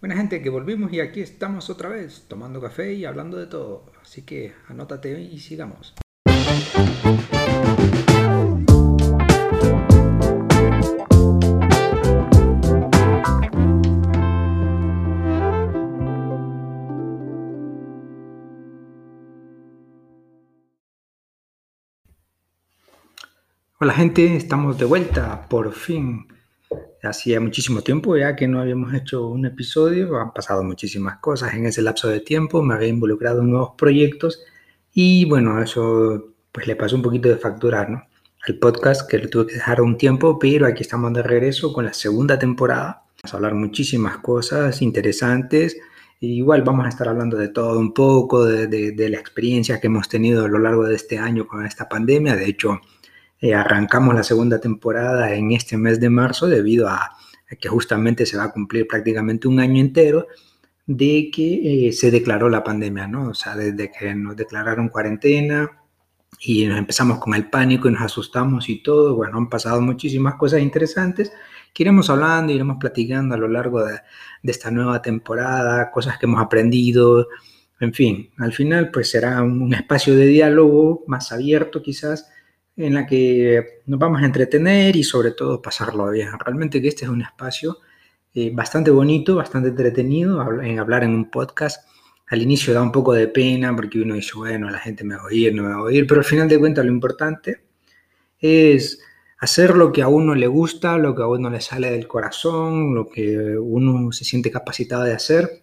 Buena gente, que volvimos y aquí estamos otra vez, tomando café y hablando de todo. Así que anótate y sigamos. Hola gente, estamos de vuelta, por fin Hacía muchísimo tiempo ya que no habíamos hecho un episodio, han pasado muchísimas cosas en ese lapso de tiempo, me había involucrado en nuevos proyectos y bueno, eso pues le pasó un poquito de facturar, ¿no? Al podcast que le tuve que dejar un tiempo, pero aquí estamos de regreso con la segunda temporada. Vamos a hablar muchísimas cosas interesantes. igual vamos a estar hablando de todo un poco, de la experiencia que hemos tenido a lo largo de este año con esta pandemia. De hecho, eh, arrancamos la segunda temporada en este mes de marzo debido a, que justamente se va a cumplir prácticamente un año entero de que eh, se declaró la pandemia, ¿no? O sea, desde que nos declararon cuarentena y nos empezamos con el pánico y nos asustamos y todo, bueno, han pasado muchísimas cosas interesantes que iremos hablando, iremos platicando a lo largo de, de esta nueva temporada, cosas que hemos aprendido, en fin, al final pues será un espacio de diálogo más abierto quizás, en la que nos vamos a entretener y sobre todo pasarlo bien. Realmente que este es un espacio eh, bastante bonito, bastante entretenido en hablar en un podcast. Al inicio da un poco de pena porque uno dice, bueno, la gente me va a oír, no me va a oír, pero al final de cuentas lo importante es hacer lo que a uno le gusta, lo que a uno le sale del corazón, lo que uno se siente capacitado de hacer.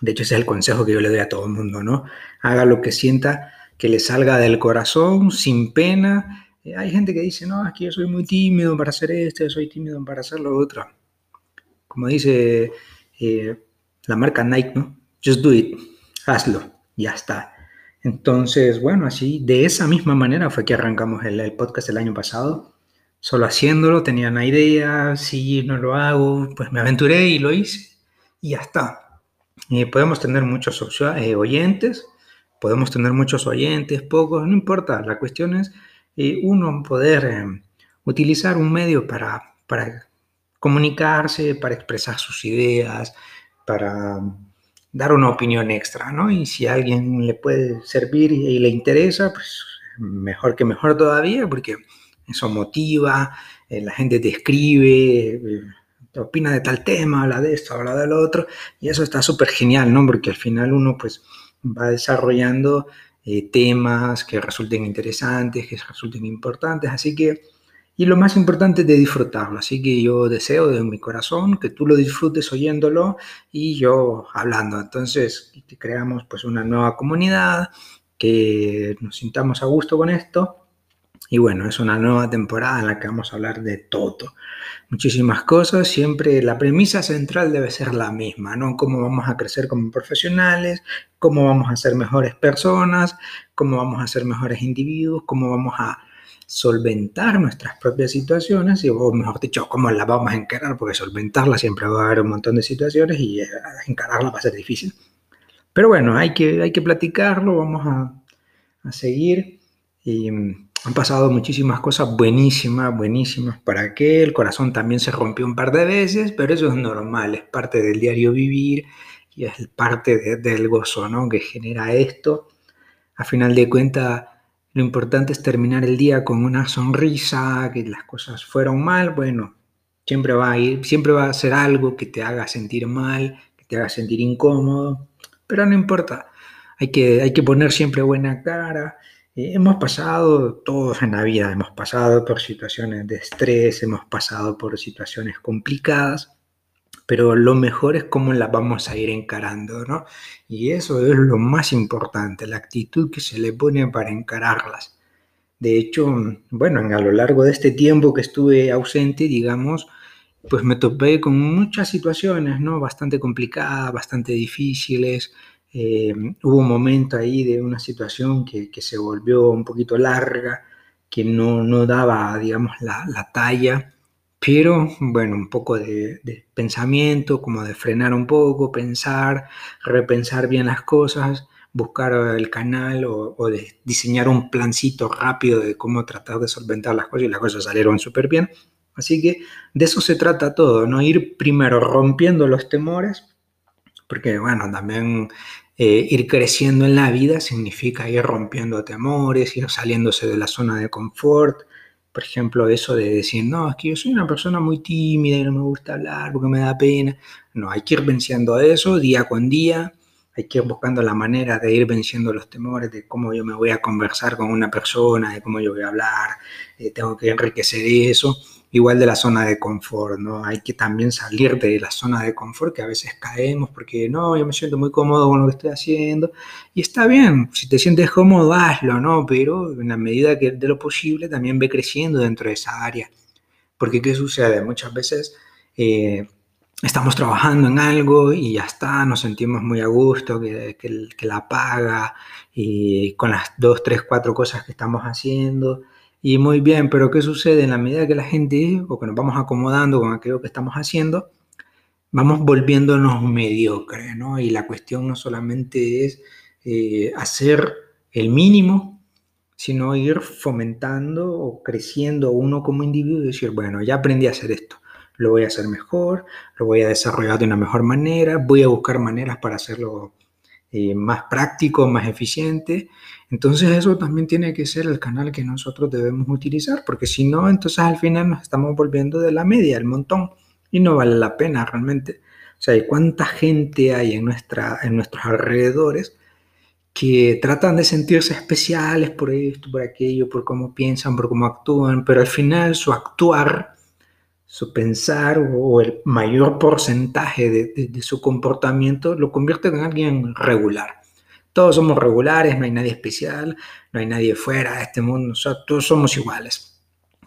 De hecho, ese es el consejo que yo le doy a todo el mundo, ¿no? Haga lo que sienta que le salga del corazón, sin pena, eh, hay gente que dice, no, es que yo soy muy tímido para hacer esto, soy tímido para hacer lo otro. Como dice eh, la marca Nike, ¿no? Just do it, hazlo, ya está. Entonces, bueno, así, de esa misma manera fue que arrancamos el, podcast el año pasado. Solo haciéndolo, tenía una idea, si no lo hago, pues me aventuré y lo hice y ya está. Eh, podemos tener muchos oyentes, podemos tener muchos oyentes, pocos, no importa, la cuestión es uno poder eh, utilizar un medio para, para comunicarse, para expresar sus ideas, para dar una opinión extra, ¿no? Y si a alguien le puede servir y, le interesa, pues mejor que mejor todavía, porque eso motiva, eh, la gente te escribe, eh, te opina de tal tema, habla de esto, habla del otro, y eso está súper genial, ¿no? Porque al final uno pues va desarrollando eh, temas que resulten interesantes, que resulten importantes. Así que, y lo más importante es de disfrutarlo. Así que yo deseo de mi corazón que tú lo disfrutes oyéndolo y yo hablando. Entonces, que creamos pues una nueva comunidad, que nos sintamos a gusto con esto. Y bueno, es una nueva temporada en la que vamos a hablar de todo muchísimas cosas, siempre la premisa central debe ser la misma, ¿no? Cómo vamos a crecer como profesionales, cómo vamos a ser mejores personas, cómo vamos a ser mejores individuos, cómo vamos a solventar nuestras propias situaciones y, o mejor dicho, cómo las vamos a encarar, porque solventarlas siempre va a haber un montón de situaciones y eh, encararlas va a ser difícil. Pero bueno, hay que, hay que platicarlo, vamos a, a seguir y han pasado muchísimas cosas buenísimas, buenísimas. ¿Para qué? El corazón también se rompió un par de veces, pero eso es normal, es parte del diario vivir y es parte del gozo ¿no? que genera esto. A final de cuentas, lo importante es terminar el día con una sonrisa, que las cosas fueron mal, bueno, siempre va a ir, siempre va a ser algo que te haga sentir mal, que te haga sentir incómodo, pero no importa, hay que, hay que poner siempre buena cara eh, hemos pasado, todos en la vida, hemos pasado por situaciones de estrés, hemos pasado por situaciones complicadas, pero lo mejor es cómo las vamos a ir encarando, ¿no? Y eso es lo más importante, la actitud que se le pone para encararlas. De hecho, bueno, a lo largo de este tiempo que estuve ausente, digamos, pues me topé con muchas situaciones, ¿no? Bastante complicadas, bastante difíciles, eh, hubo un momento ahí de una situación que, se volvió un poquito larga, que no, no daba, digamos, la, talla, pero bueno, un poco de, pensamiento, como de frenar un poco, pensar, repensar bien las cosas, buscar el canal o, o de diseñar un plancito rápido de cómo tratar de solventar las cosas y las cosas salieron súper bien. Así que de eso se trata todo, ¿no? Ir primero rompiendo los temores porque bueno, también eh, ir creciendo en la vida significa ir rompiendo temores, ir saliéndose de la zona de confort. Por ejemplo, eso de decir, no, es que yo soy una persona muy tímida y no me gusta hablar porque me da pena. No, hay que ir venciendo eso día con día. Hay que ir buscando la manera de ir venciendo los temores de cómo yo me voy a conversar con una persona, de cómo yo voy a hablar. Eh, tengo que enriquecer eso igual de la zona de confort, ¿no? Hay que también salir de la zona de confort que a veces caemos porque no, yo me siento muy cómodo con lo que estoy haciendo y está bien, si te sientes cómodo, hazlo, ¿no? Pero en la medida que de lo posible también ve creciendo dentro de esa área. Porque ¿qué sucede? Muchas veces eh, estamos trabajando en algo y ya está, nos sentimos muy a gusto, que, que, que la paga y con las dos, tres, cuatro cosas que estamos haciendo y muy bien, pero ¿qué sucede? En la medida que la gente, o que nos vamos acomodando con aquello que estamos haciendo, vamos volviéndonos mediocres, ¿no? Y la cuestión no solamente es eh, hacer el mínimo, sino ir fomentando o creciendo uno como individuo y decir, bueno, ya aprendí a hacer esto, lo voy a hacer mejor, lo voy a desarrollar de una mejor manera, voy a buscar maneras para hacerlo eh, más práctico, más eficiente. Entonces eso también tiene que ser el canal que nosotros debemos utilizar, porque si no, entonces al final nos estamos volviendo de la media, el montón, y no vale la pena realmente. O sea, ¿cuánta gente hay en, nuestra, en nuestros alrededores que tratan de sentirse especiales por esto, por aquello, por cómo piensan, por cómo actúan, pero al final su actuar su pensar o el mayor porcentaje de, su comportamiento lo convierte en alguien regular. Todos somos regulares, no hay nadie especial, no hay nadie fuera de este mundo, todos somos iguales.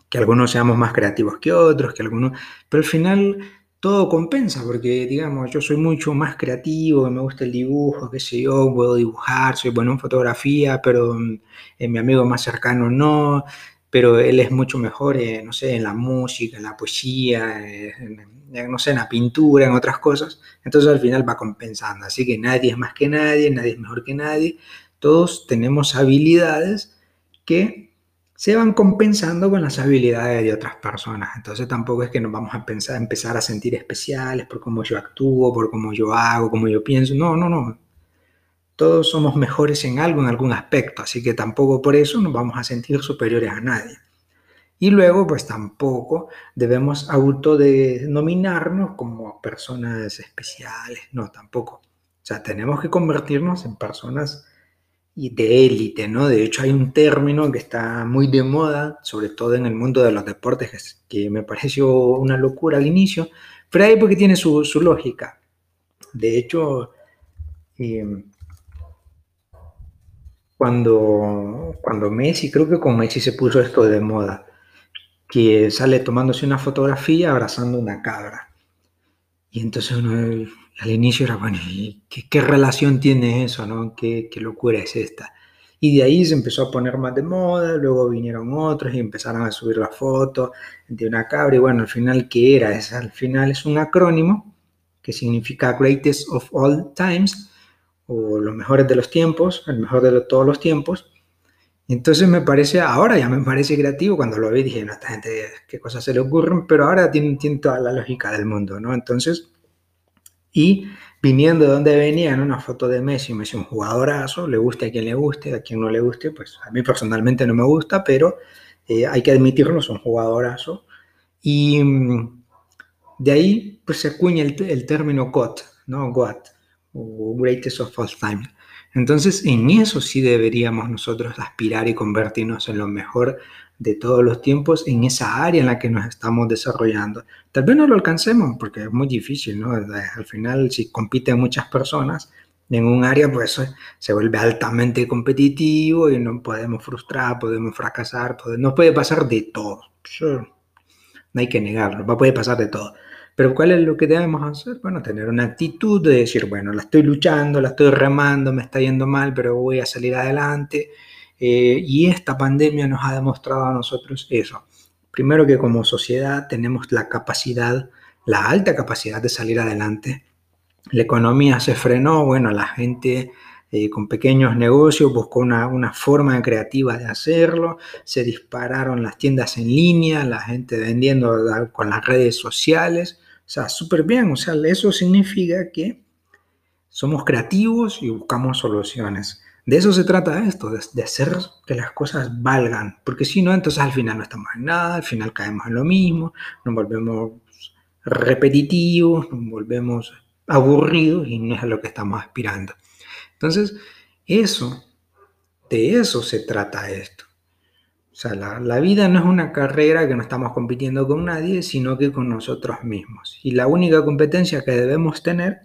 Que algunos seamos más creativos que otros, que algunos... Pero al final todo compensa, porque digamos, yo soy mucho más creativo, me gusta el dibujo, qué sé yo, puedo dibujar, soy bueno en fotografía, pero en eh, mi amigo más cercano no, pero él es mucho mejor, no sé, en la música, en la poesía, en, no sé, en la pintura, en otras cosas. Entonces al final va compensando. Así que nadie es más que nadie, nadie es mejor que nadie. Todos tenemos habilidades que se van compensando con las habilidades de otras personas. Entonces tampoco es que nos vamos a pensar, empezar a sentir especiales por cómo yo actúo, por cómo yo hago, cómo yo pienso. No, no, no todos somos mejores en algo, en algún aspecto, así que tampoco por eso nos vamos a sentir superiores a nadie. Y luego, pues tampoco debemos autodenominarnos como personas especiales, no, tampoco. O sea, tenemos que convertirnos en personas de élite, ¿no? De hecho, hay un término que está muy de moda, sobre todo en el mundo de los deportes, que me pareció una locura al inicio, pero ahí porque tiene su, lógica. De hecho, eh, cuando, cuando Messi, creo que con Messi se puso esto de moda, que sale tomándose una fotografía abrazando una cabra. Y entonces uno al inicio era, bueno, ¿qué, qué relación tiene eso? ¿no? ¿Qué, ¿Qué, locura es esta? Y de ahí se empezó a poner más de moda, luego vinieron otros y empezaron a subir la foto de una cabra. Y bueno, al final, ¿qué era? Es, al final es un acrónimo que significa Greatest of All Times, o los mejores de los tiempos, el mejor de todos los tiempos. Entonces me parece, ahora ya me parece creativo, cuando lo vi dije, no, esta gente, qué cosas se le ocurren, pero ahora tiene, tiene toda la lógica del mundo, ¿no? Entonces, y viniendo de donde venía, en una foto de Messi, Messi un jugadorazo, le guste a quien le guste, a quien no le guste, pues a mí personalmente no me gusta, pero eh, hay que admitirlo, es un jugadorazo. Y mm, de ahí, pues se acuña el, el término GOAT, ¿no? GOAT, o Greatest of All Time. Entonces, en eso sí deberíamos nosotros aspirar y convertirnos en lo mejor de todos los tiempos en esa área en la que nos estamos desarrollando. Tal vez no lo alcancemos porque es muy difícil, ¿no? Al final, si compiten muchas personas en un área, pues se vuelve altamente competitivo y no podemos frustrar, podemos fracasar, nos puede pasar de todo. No hay que negarlo, poder pasar de todo. Pero ¿cuál es lo que debemos hacer? Bueno, tener una actitud de decir, bueno, la estoy luchando, la estoy remando, me está yendo mal, pero voy a salir adelante. Eh, y esta pandemia nos ha demostrado a nosotros eso. Primero que como sociedad tenemos la capacidad, la alta capacidad de salir adelante. La economía se frenó, bueno, la gente eh, con pequeños negocios buscó una, una, forma creativa de hacerlo, se dispararon las tiendas en línea, la gente vendiendo con las redes sociales, sea, súper bien. O sea, eso significa que somos creativos y buscamos soluciones. De eso se trata esto, de, hacer que las cosas valgan, porque si no, entonces al final no estamos en nada, al final caemos en lo mismo, nos volvemos repetitivos, nos volvemos aburridos y no es a lo que estamos aspirando. Entonces, eso, de eso se trata esto. O sea, la, la, vida no es una carrera que no estamos compitiendo con nadie, sino que con nosotros mismos. Y la única competencia que debemos tener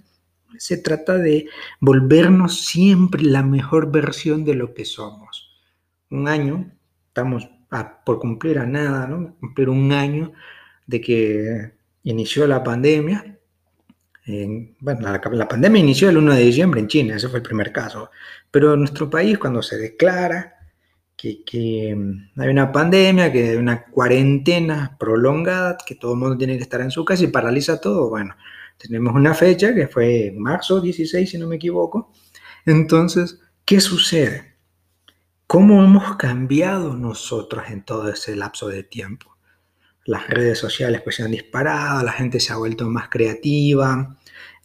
se trata de volvernos siempre la mejor versión de lo que somos. Un año, estamos por cumplir a nada, ¿no? Cumplir un año de que inició la pandemia. bueno, la, pandemia inició el 1 de diciembre en China, ese fue el primer caso. Pero en nuestro país, cuando se declara que, que, hay una pandemia, que hay una cuarentena prolongada, que todo el mundo tiene que estar en su casa y paraliza todo, bueno, tenemos una fecha que fue marzo 16, si no me equivoco. Entonces, ¿qué sucede? ¿Cómo hemos cambiado nosotros en todo ese lapso de tiempo? Las redes sociales pues se han disparado, la gente se ha vuelto más creativa,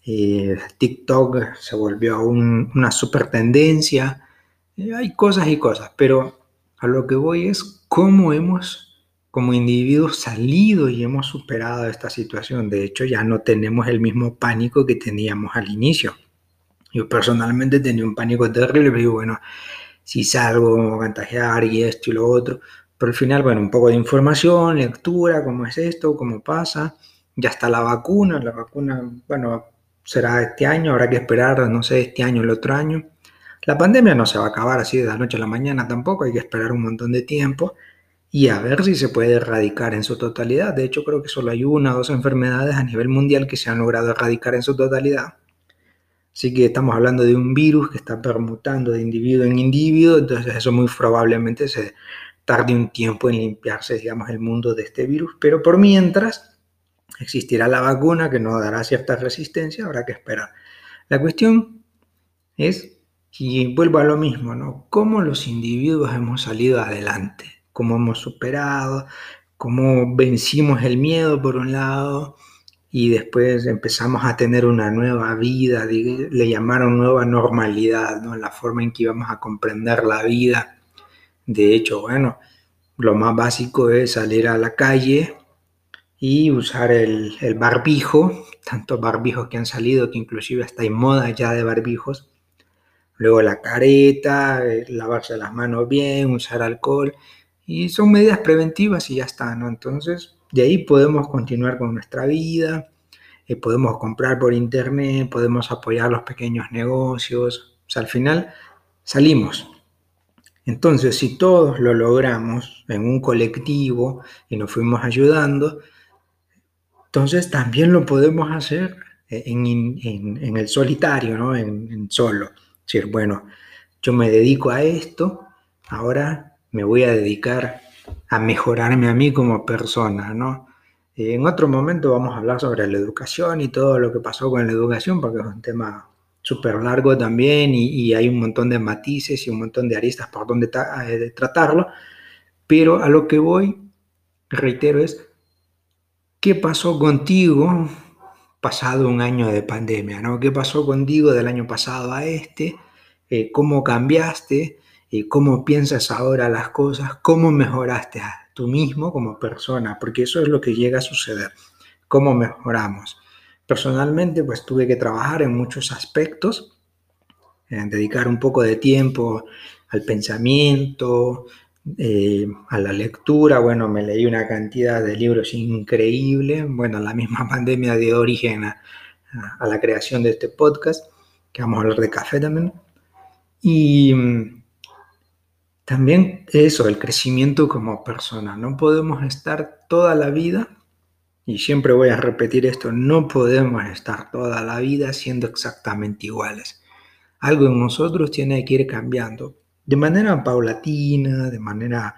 eh, TikTok se volvió una super tendencia, eh, hay cosas y cosas, pero a lo que voy es cómo hemos como individuos salido y hemos superado esta situación. De hecho, ya no tenemos el mismo pánico que teníamos al inicio. Yo personalmente tenía un pánico terrible, pero bueno, si salgo, me voy a contagiar y esto y lo otro. Pero al final, bueno, un poco de información, lectura, cómo es esto, cómo pasa. Ya está la vacuna, la vacuna, bueno, será este año, habrá que esperar, no sé, este año el otro año. La pandemia no se va a acabar así de la noche a la mañana tampoco, hay que esperar un montón de tiempo y a ver si se puede erradicar en su totalidad. De hecho, creo que solo hay una o dos enfermedades a nivel mundial que se han logrado erradicar en su totalidad. Así que estamos hablando de un virus que está permutando de individuo en individuo, entonces eso muy probablemente se tarde un tiempo en limpiarse, digamos, el mundo de este virus. Pero por mientras existirá la vacuna que nos dará cierta resistencia, habrá que esperar. La cuestión es, y vuelvo a lo mismo, ¿no? ¿Cómo los individuos hemos salido adelante? cómo hemos superado, cómo vencimos el miedo por un lado y después empezamos a tener una nueva vida, le llamaron nueva normalidad, ¿no? la forma en que íbamos a comprender la vida. De hecho, bueno, lo más básico es salir a la calle y usar el, el barbijo, tantos barbijos que han salido que inclusive está en moda ya de barbijos. Luego la careta, eh, lavarse las manos bien, usar alcohol y son medidas preventivas y ya está, ¿no? Entonces, de ahí podemos continuar con nuestra vida, eh, podemos comprar por internet, podemos apoyar los pequeños negocios, o sea, al final salimos. Entonces, si todos lo logramos en un colectivo y nos fuimos ayudando, entonces también lo podemos hacer en, el solitario, ¿no? En, en solo. Decir, bueno, yo me dedico a esto, ahora me voy a dedicar a mejorarme a mí como persona, ¿no? En otro momento vamos a hablar sobre la educación y todo lo que pasó con la educación, porque es un tema súper largo también y, hay un montón de matices y un montón de aristas por donde eh, tratarlo. Pero a lo que voy, reitero, es qué pasó contigo pasado un año de pandemia, ¿no? ¿Qué pasó contigo del año pasado a este? Eh, ¿Cómo cambiaste? cómo piensas ahora las cosas, cómo mejoraste a tú mismo como persona, porque eso es lo que llega a suceder, cómo mejoramos. Personalmente, pues tuve que trabajar en muchos aspectos, en dedicar un poco de tiempo al pensamiento, eh, a la lectura, bueno, me leí una cantidad de libros increíble, bueno, la misma pandemia dio origen a, a la creación de este podcast, que vamos a hablar de café también, y también eso, el crecimiento como persona. No podemos estar toda la vida, y siempre voy a repetir esto, no podemos estar toda la vida siendo exactamente iguales. Algo en nosotros tiene que ir cambiando de manera paulatina, de manera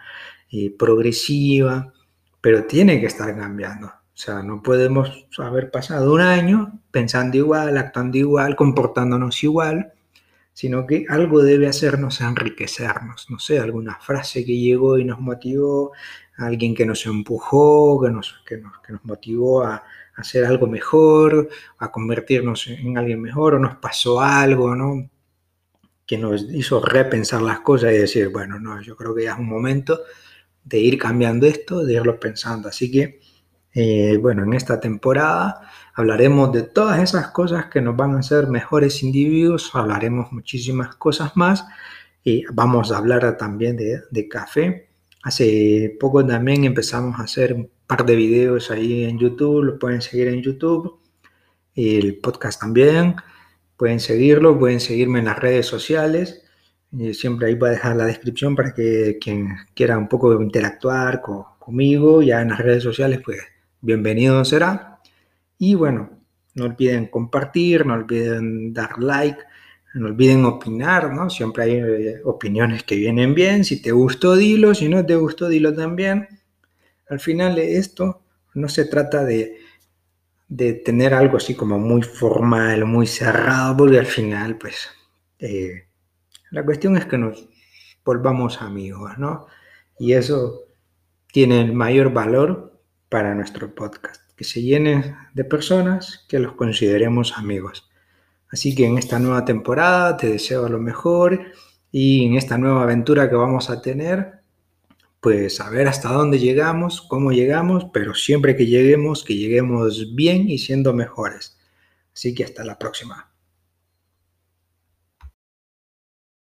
eh, progresiva, pero tiene que estar cambiando. O sea, no podemos haber pasado un año pensando igual, actuando igual, comportándonos igual, sino que algo debe hacernos enriquecernos. No sé, alguna frase que llegó y nos motivó, alguien que nos empujó, que nos, que nos, motivó a, hacer algo mejor, a convertirnos en alguien mejor, o nos pasó algo, ¿no? Que nos hizo repensar las cosas y decir, bueno, no, yo creo que ya es un momento de ir cambiando esto, de irlo pensando. Así que, eh, bueno, en esta temporada hablaremos de todas esas cosas que nos van a hacer mejores individuos, hablaremos muchísimas cosas más y vamos a hablar también de, de café. Hace poco también empezamos a hacer un par de videos ahí en YouTube, lo pueden seguir en YouTube, el podcast también, pueden seguirlo, pueden seguirme en las redes sociales. Y siempre ahí voy a dejar la descripción para que quien quiera un poco interactuar conmigo ya en las redes sociales, pues bienvenido será. Y bueno, no olviden compartir, no olviden dar like, no olviden opinar, ¿no? Siempre hay eh, opiniones que vienen bien. Si te gustó, dilo. Si no te gustó, dilo también. Al final esto no se trata de, de tener algo así como muy formal, muy cerrado, porque al final, pues, eh, la cuestión es que nos volvamos amigos, ¿no? Y eso tiene el mayor valor para nuestro podcast, que se llene de personas que los consideremos amigos. Así que en esta nueva temporada te deseo lo mejor y en esta nueva aventura que vamos a tener, pues a ver hasta dónde llegamos, cómo llegamos, pero siempre que lleguemos, que lleguemos bien y siendo mejores. Así que hasta la próxima.